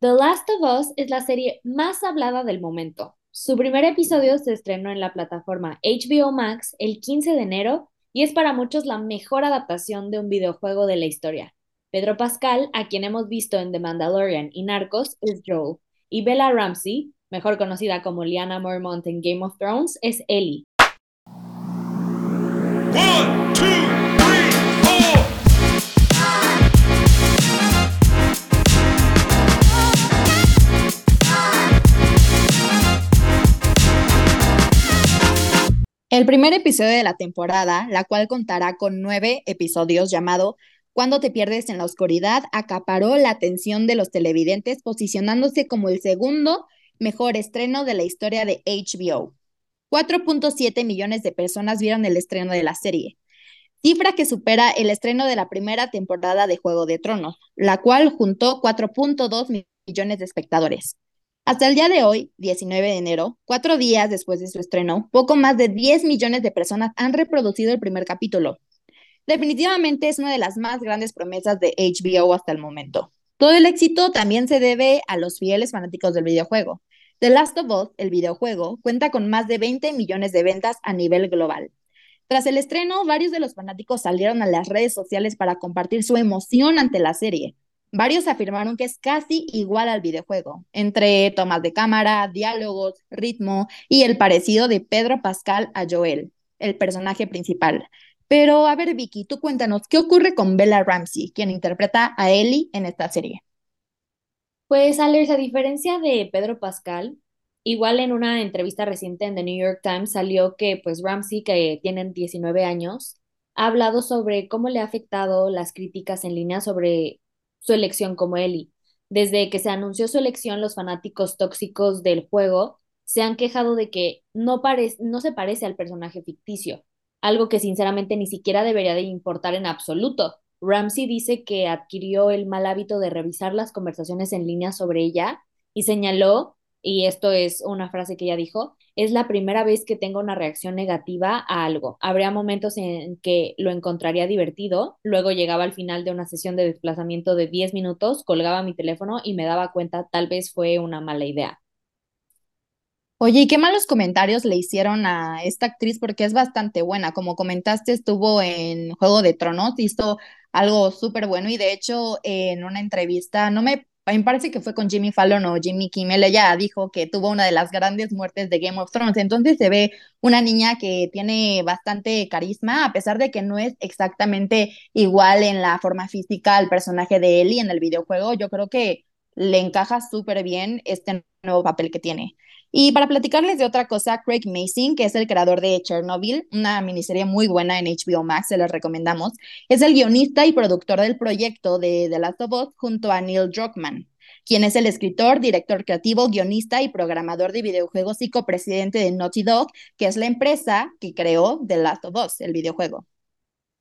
The Last of Us es la serie más hablada del momento. Su primer episodio se estrenó en la plataforma HBO Max el 15 de enero y es para muchos la mejor adaptación de un videojuego de la historia. Pedro Pascal, a quien hemos visto en The Mandalorian y Narcos, es Joel, y Bella Ramsey, mejor conocida como Lyanna Mormont en Game of Thrones, es Ellie. El primer episodio de la temporada, la cual contará con nueve episodios llamado Cuando te pierdes en la oscuridad, acaparó la atención de los televidentes, posicionándose como el segundo mejor estreno de la historia de HBO. 4.7 millones de personas vieron el estreno de la serie, cifra que supera el estreno de la primera temporada de Juego de Tronos, la cual juntó 4.2 millones de espectadores. Hasta el día de hoy, 19 de enero, cuatro días después de su estreno, poco más de 10 millones de personas han reproducido el primer capítulo. Definitivamente es una de las más grandes promesas de HBO hasta el momento. Todo el éxito también se debe a los fieles fanáticos del videojuego. The Last of Us, el videojuego, cuenta con más de 20 millones de ventas a nivel global. Tras el estreno, varios de los fanáticos salieron a las redes sociales para compartir su emoción ante la serie, Varios afirmaron que es casi igual al videojuego, entre tomas de cámara, diálogos, ritmo y el parecido de Pedro Pascal a Joel, el personaje principal. Pero a ver, Vicky, tú cuéntanos, ¿qué ocurre con Bella Ramsey, quien interpreta a Ellie en esta serie? Pues, Alex, a diferencia de Pedro Pascal, igual en una entrevista reciente en The New York Times salió que, pues, Ramsey, que tiene 19 años, ha hablado sobre cómo le ha afectado las críticas en línea sobre su elección como Ellie. Desde que se anunció su elección, los fanáticos tóxicos del juego se han quejado de que no, no se parece al personaje ficticio, algo que sinceramente ni siquiera debería de importar en absoluto. Ramsey dice que adquirió el mal hábito de revisar las conversaciones en línea sobre ella y señaló, y esto es una frase que ella dijo, es la primera vez que tengo una reacción negativa a algo. Habría momentos en que lo encontraría divertido, luego llegaba al final de una sesión de desplazamiento de 10 minutos, colgaba mi teléfono y me daba cuenta tal vez fue una mala idea. Oye, ¿y qué malos comentarios le hicieron a esta actriz? Porque es bastante buena. Como comentaste, estuvo en Juego de Tronos, hizo algo súper bueno y de hecho en una entrevista, no me a mí me parece que fue con Jimmy Fallon o Jimmy Kimmel, ella dijo que tuvo una de las grandes muertes de Game of Thrones. Entonces se ve una niña que tiene bastante carisma, a pesar de que no es exactamente igual en la forma física al personaje de Ellie en el videojuego. Yo creo que le encaja súper bien este nuevo papel que tiene. Y para platicarles de otra cosa, Craig Mason, que es el creador de Chernobyl, una miniserie muy buena en HBO Max, se los recomendamos, es el guionista y productor del proyecto de The Last of Us junto a Neil Druckmann, quien es el escritor, director creativo, guionista y programador de videojuegos y copresidente de Naughty Dog, que es la empresa que creó The Last of Us, el videojuego.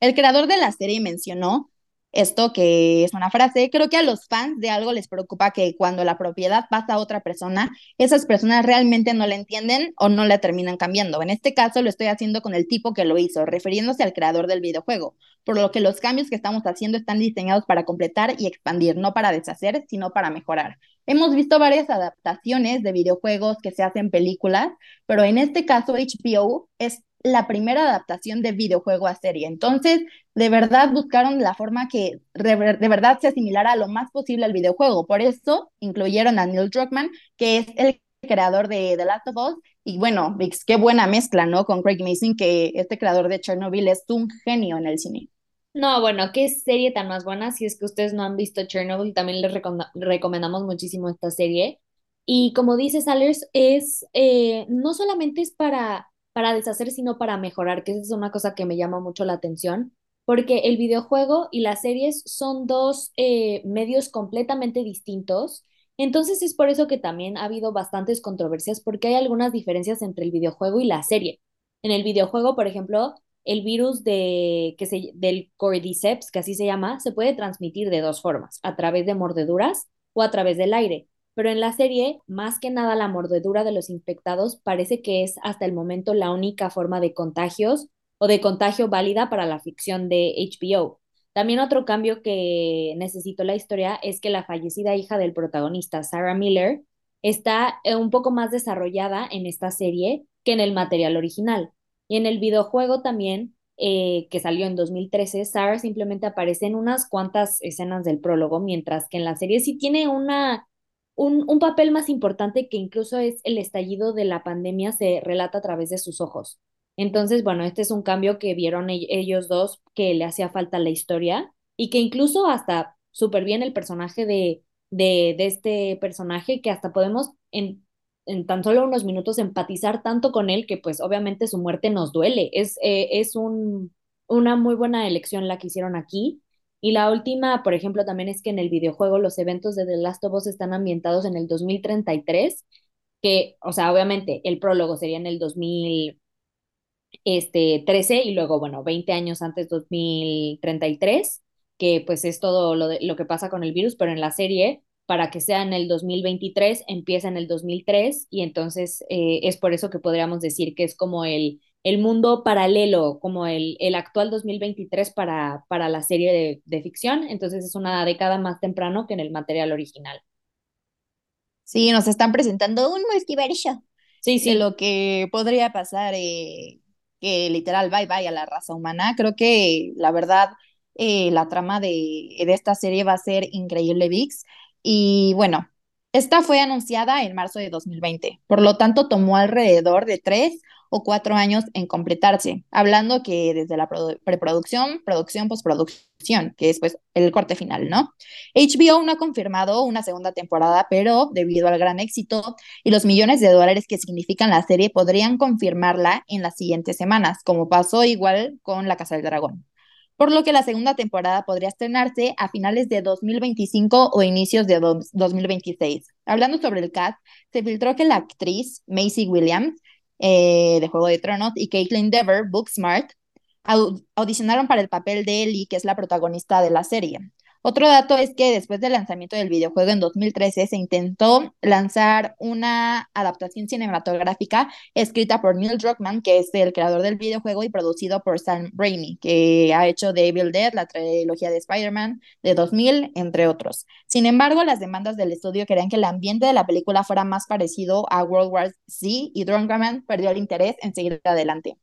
El creador de la serie mencionó esto que es una frase, creo que a los fans de algo les preocupa que cuando la propiedad pasa a otra persona, esas personas realmente no la entienden o no la terminan cambiando. En este caso lo estoy haciendo con el tipo que lo hizo, refiriéndose al creador del videojuego, por lo que los cambios que estamos haciendo están diseñados para completar y expandir, no para deshacer, sino para mejorar. Hemos visto varias adaptaciones de videojuegos que se hacen películas, pero en este caso HBO es la primera adaptación de videojuego a serie. Entonces, de verdad buscaron la forma que de verdad se asimilara lo más posible al videojuego. Por eso incluyeron a Neil Druckmann, que es el creador de The Last of Us. Y bueno, Vix, qué buena mezcla, ¿no? Con Craig Mason, que este creador de Chernobyl es un genio en el cine. No, bueno, qué serie tan más buena. Si es que ustedes no han visto Chernobyl, también les recomendamos muchísimo esta serie. Y como dice Salers, es eh, no solamente es para para deshacer, sino para mejorar, que esa es una cosa que me llama mucho la atención, porque el videojuego y las series son dos eh, medios completamente distintos. Entonces es por eso que también ha habido bastantes controversias, porque hay algunas diferencias entre el videojuego y la serie. En el videojuego, por ejemplo, el virus de, que se, del Cordyceps, que así se llama, se puede transmitir de dos formas, a través de mordeduras o a través del aire pero en la serie, más que nada la mordedura de los infectados parece que es hasta el momento la única forma de contagios o de contagio válida para la ficción de HBO. También otro cambio que necesitó la historia es que la fallecida hija del protagonista, Sarah Miller, está eh, un poco más desarrollada en esta serie que en el material original. Y en el videojuego también, eh, que salió en 2013, Sarah simplemente aparece en unas cuantas escenas del prólogo, mientras que en la serie sí tiene una, un, un papel más importante que incluso es el estallido de la pandemia se relata a través de sus ojos. Entonces, bueno, este es un cambio que vieron ellos dos que le hacía falta la historia y que incluso hasta súper bien el personaje de, de, de, este personaje que hasta podemos en, en, tan solo unos minutos empatizar tanto con él que pues obviamente su muerte nos duele. Es, eh, es un, una muy buena elección la que hicieron aquí. Y la última, por ejemplo, también es que en el videojuego los eventos de The Last of Us están ambientados en el 2033, que, o sea, obviamente el prólogo sería en el 2000 este, 13 y luego, bueno, 20 años antes, 2033, que pues es todo lo, de, lo que pasa con el virus, pero en la serie, para que sea en el 2023, empieza en el 2003 y entonces eh, es por eso que podríamos decir que es como el, el mundo paralelo, como el, el actual 2023 para, para la serie de, de ficción, entonces es una década más temprano que en el material original. Sí, nos están presentando un multiverso sí, sí. de lo que podría pasar eh, que literal bye bye a la raza humana. Creo que la verdad eh, la trama de, de, esta serie va a ser increíble, VIX. Y bueno, esta fue anunciada en marzo de 2020, por lo tanto tomó alrededor de tres o cuatro años en completarse, hablando que desde la preproducción, producción, postproducción, que es pues el corte final, ¿no? HBO no ha confirmado una segunda temporada, pero debido al gran éxito y los millones de dólares que significan la serie, podrían confirmarla en las siguientes semanas, como pasó igual con La Casa del Dragón por lo que la segunda temporada podría estrenarse a finales de 2025 o inicios de 2026. Hablando sobre el cast, se filtró que la actriz Macy Williams eh, de Juego de Tronos, y Caitlin Dever, Booksmart, audicionaron para el papel de Ellie, que es la protagonista de la serie. Otro dato es que después del lanzamiento del videojuego en 2013 se intentó lanzar una adaptación cinematográfica escrita por Neil Druckmann, que es el creador del videojuego, y producido por Sam Raimi, que ha hecho The Evil Dead, la trilogía de Spider-Man de 2000, entre otros. Sin embargo, las demandas del estudio querían que el ambiente de la película fuera más parecido a World War Z y Druckmann perdió el interés en seguir adelante.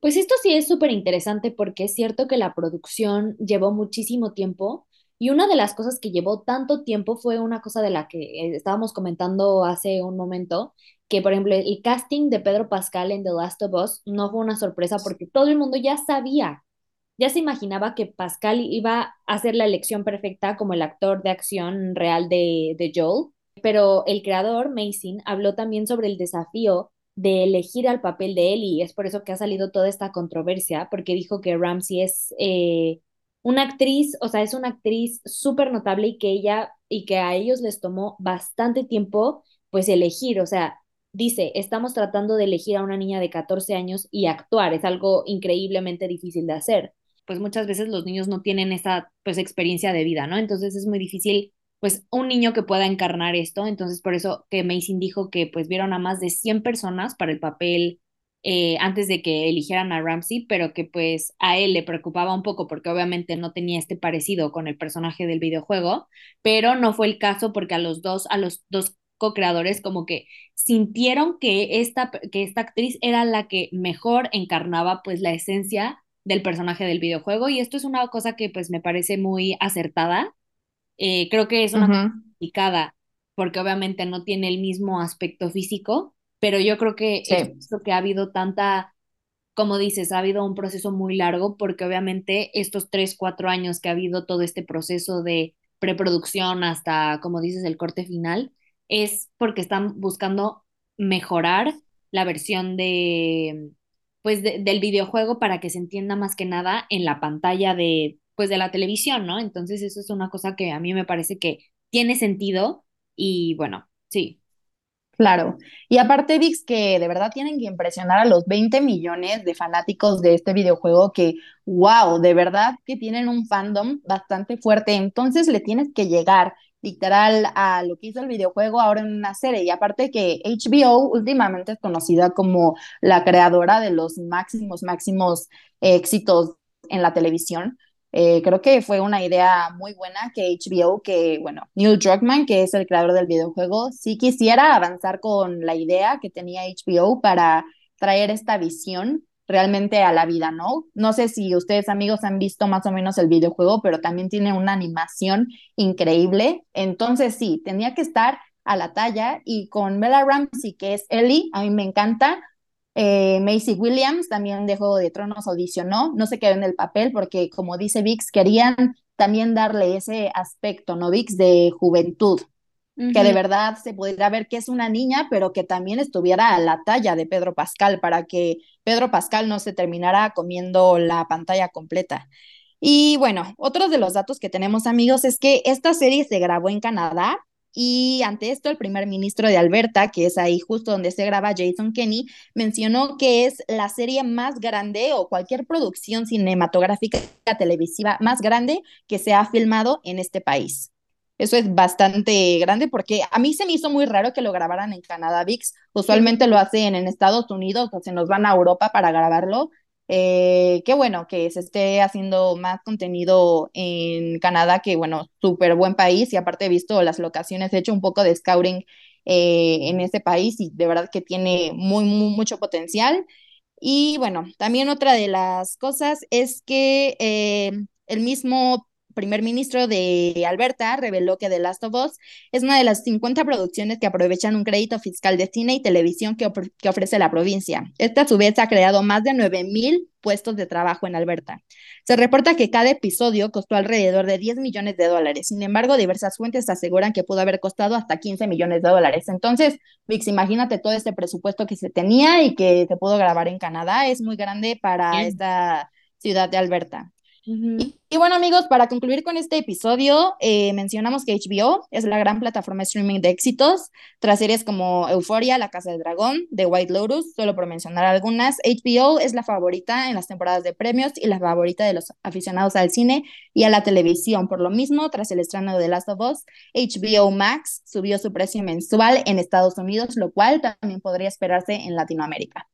Pues esto sí es súper interesante porque es cierto que la producción llevó muchísimo tiempo y una de las cosas que llevó tanto tiempo fue una cosa de la que estábamos comentando hace un momento, que por ejemplo el casting de Pedro Pascal en The Last of Us no fue una sorpresa porque todo el mundo ya sabía, ya se imaginaba que Pascal iba a ser la elección perfecta como el actor de acción real de, de Joel, pero el creador, Mason, habló también sobre el desafío de elegir al papel de él y es por eso que ha salido toda esta controversia, porque dijo que Ramsey es eh, una actriz, o sea, es una actriz súper notable y que ella y que a ellos les tomó bastante tiempo pues elegir, o sea, dice, estamos tratando de elegir a una niña de 14 años y actuar, es algo increíblemente difícil de hacer. Pues muchas veces los niños no tienen esa pues experiencia de vida, ¿no? Entonces es muy difícil pues un niño que pueda encarnar esto. Entonces, por eso que Mason dijo que pues vieron a más de 100 personas para el papel eh, antes de que eligieran a Ramsey, pero que pues a él le preocupaba un poco porque obviamente no tenía este parecido con el personaje del videojuego, pero no fue el caso porque a los dos, a los dos co-creadores como que sintieron que esta, que esta actriz era la que mejor encarnaba pues la esencia del personaje del videojuego y esto es una cosa que pues me parece muy acertada eh, creo que es una cosa complicada porque obviamente no tiene el mismo aspecto físico, pero yo creo que es lo que ha habido tanta, como dices, ha habido un proceso muy largo porque obviamente estos tres, cuatro años que ha habido todo este proceso de preproducción hasta, como dices, el corte final, es porque están buscando mejorar la versión de, pues, del videojuego para que se entienda más que nada en la pantalla de, pues de la televisión, ¿no? Entonces eso es una cosa que a mí me parece que tiene sentido y bueno, sí. Claro. Y aparte, Vix, que de verdad tienen que impresionar a los 20 millones de fanáticos de este videojuego que, wow, de verdad que tienen un fandom bastante fuerte. Entonces le tienes que llegar literal a lo que hizo el videojuego ahora en una serie. Y aparte que HBO últimamente es conocida como la creadora de los máximos, máximos éxitos en la televisión eh, creo que fue una idea muy buena que HBO, que bueno, Neil Druckmann, que es el creador del videojuego, sí quisiera avanzar con la idea que tenía HBO para traer esta visión realmente a la vida, ¿no? No sé si ustedes amigos han visto más o menos el videojuego, pero también tiene una animación increíble. Entonces sí, tenía que estar a la talla y con Bella Ramsey, que es Ellie, a mí me encanta, eh, Macy Williams, también de Juego de Tronos, audicionó, no se quedó en el papel porque, como dice Vix, querían también darle ese aspecto, ¿no, Vix? De juventud, que de verdad se pudiera ver que es una niña, pero que también estuviera a la talla de Pedro Pascal para que Pedro Pascal no se terminara comiendo la pantalla completa. Y bueno, otro de los datos que tenemos amigos es que esta serie se grabó en Canadá, y ante esto, el primer ministro de Alberta, que es ahí justo donde se graba Jason Kenney, mencionó que es la serie más grande o cualquier producción cinematográfica televisiva más grande que se ha filmado en este país. Eso es bastante grande porque a mí se me hizo muy raro que lo grabaran en Canadá VIX. Usualmente lo hacen en Estados Unidos o se nos van a Europa para grabarlo eh, qué bueno que se esté haciendo más contenido en Canadá, que bueno, súper buen país y aparte he visto las locaciones, he hecho un poco de scouting eh, en ese país y de verdad que tiene muy, muy, mucho potencial. Y bueno, también otra de las cosas es que eh, el mismo primer ministro de Alberta reveló que The Last of Us es una de las 50 producciones que aprovechan un crédito fiscal de cine y televisión que, que ofrece la provincia. Esta a su vez ha creado más de 9.000 puestos de trabajo en Alberta. Se reporta que cada episodio costó alrededor de 10 millones de dólares. Sin embargo, diversas fuentes aseguran que pudo haber costado hasta 15 millones de dólares. Entonces, Vix, imagínate todo este presupuesto que se tenía y que se pudo grabar en Canadá. Es muy grande para esta ciudad de Alberta y, bueno, amigos, para concluir con este episodio, eh, mencionamos que HBO es la gran plataforma de streaming de éxitos, tras series como Euphoria, La Casa del Dragón, The White Lotus, solo por mencionar algunas. HBO es la favorita en las temporadas de premios y la favorita de los aficionados al cine y a la televisión. Por lo mismo, tras el estreno de The Last of Us, HBO Max subió su precio mensual en Estados Unidos, lo cual también podría esperarse en Latinoamérica.